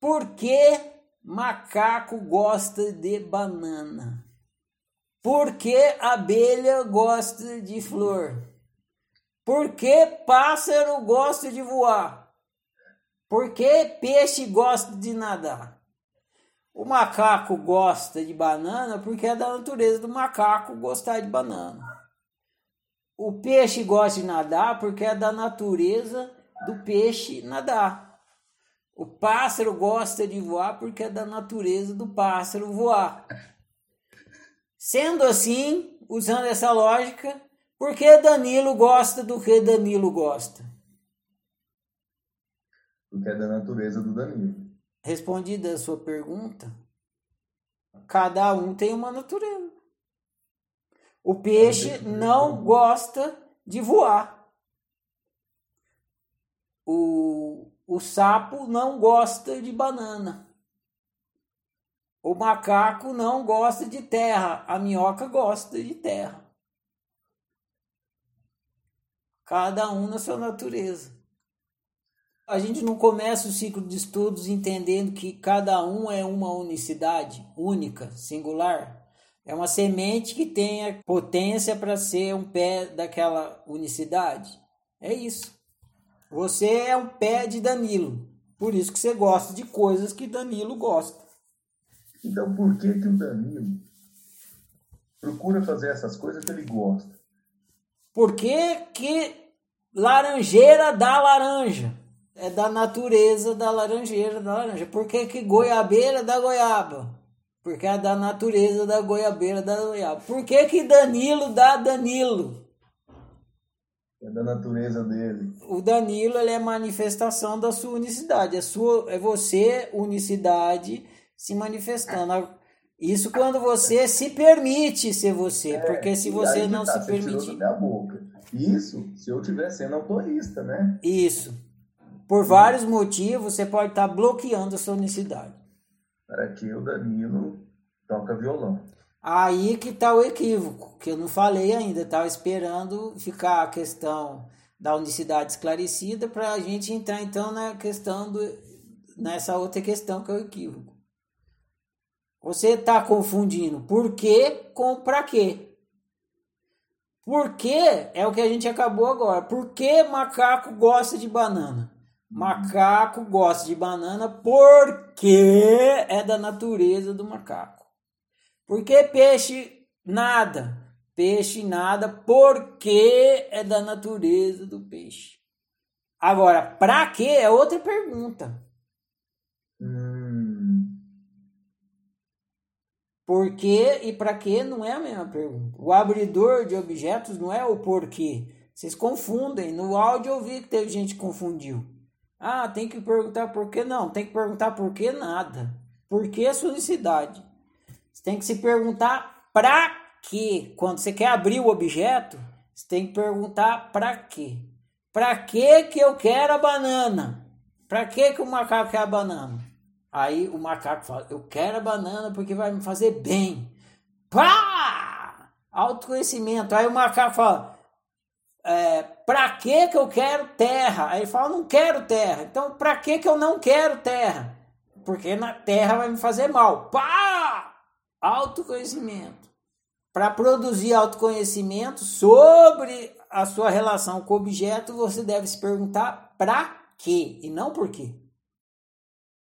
Por que macaco gosta de banana? Por que abelha gosta de flor? Por que pássaro gosta de voar? Por que peixe gosta de nadar? O macaco gosta de banana porque é da natureza do macaco gostar de banana. O peixe gosta de nadar porque é da natureza do peixe nadar. O pássaro gosta de voar porque é da natureza do pássaro voar. Sendo assim, usando essa lógica, por que Danilo gosta do que Danilo gosta? Porque é da natureza do Danilo. Respondida a sua pergunta, cada um tem uma natureza. O peixe não gosta de voar. O, o sapo não gosta de banana. O macaco não gosta de terra, a minhoca gosta de terra. Cada um na sua natureza. A gente não começa o ciclo de estudos entendendo que cada um é uma unicidade única, singular. É uma semente que tem a potência para ser um pé daquela unicidade. É isso. Você é um pé de Danilo. Por isso que você gosta de coisas que Danilo gosta. Então por que, que o Danilo procura fazer essas coisas que ele gosta? Porque que laranjeira dá laranja. É da natureza da laranjeira da laranja. Por que, que goiabeira dá goiaba? Porque é da natureza da goiabeira da goiaba. Por que, que Danilo dá Danilo? É da natureza dele. O Danilo ele é manifestação da sua unicidade. É, sua, é você, unicidade, se manifestando. Isso quando você se permite ser você, é, porque se você não tá, se permite. Isso, se eu estiver sendo autorista, né? Isso. Por vários motivos, você pode estar bloqueando a sua unicidade. Para que o Danilo toca violão. Aí que está o equívoco, que eu não falei ainda, estava esperando ficar a questão da unicidade esclarecida para a gente entrar então na questão do, nessa outra questão que é o equívoco. Você está confundindo por quê com para quê. Por quê é o que a gente acabou agora. Por que macaco gosta de banana? Macaco gosta de banana porque é da natureza do macaco. Por que peixe nada? Peixe nada porque é da natureza do peixe. Agora, para quê é outra pergunta. Por quê e para quê não é a mesma pergunta. O abridor de objetos não é o porquê. Vocês confundem. No áudio eu vi que teve gente que confundiu. Ah, tem que perguntar por quê? Não, tem que perguntar por que nada. Por que a unicidade? Você tem que se perguntar para quê. Quando você quer abrir o objeto, você tem que perguntar para quê. Para que que eu quero a banana? Para que que o macaco quer a banana? Aí o macaco fala: Eu quero a banana porque vai me fazer bem. Pá! Autoconhecimento. Aí o macaco fala: é, Pra que, que eu quero terra? Aí ele fala: Não quero terra. Então, pra que, que eu não quero terra? Porque na terra vai me fazer mal. Pá! Autoconhecimento. Para produzir autoconhecimento sobre a sua relação com o objeto, você deve se perguntar para quê e não por quê.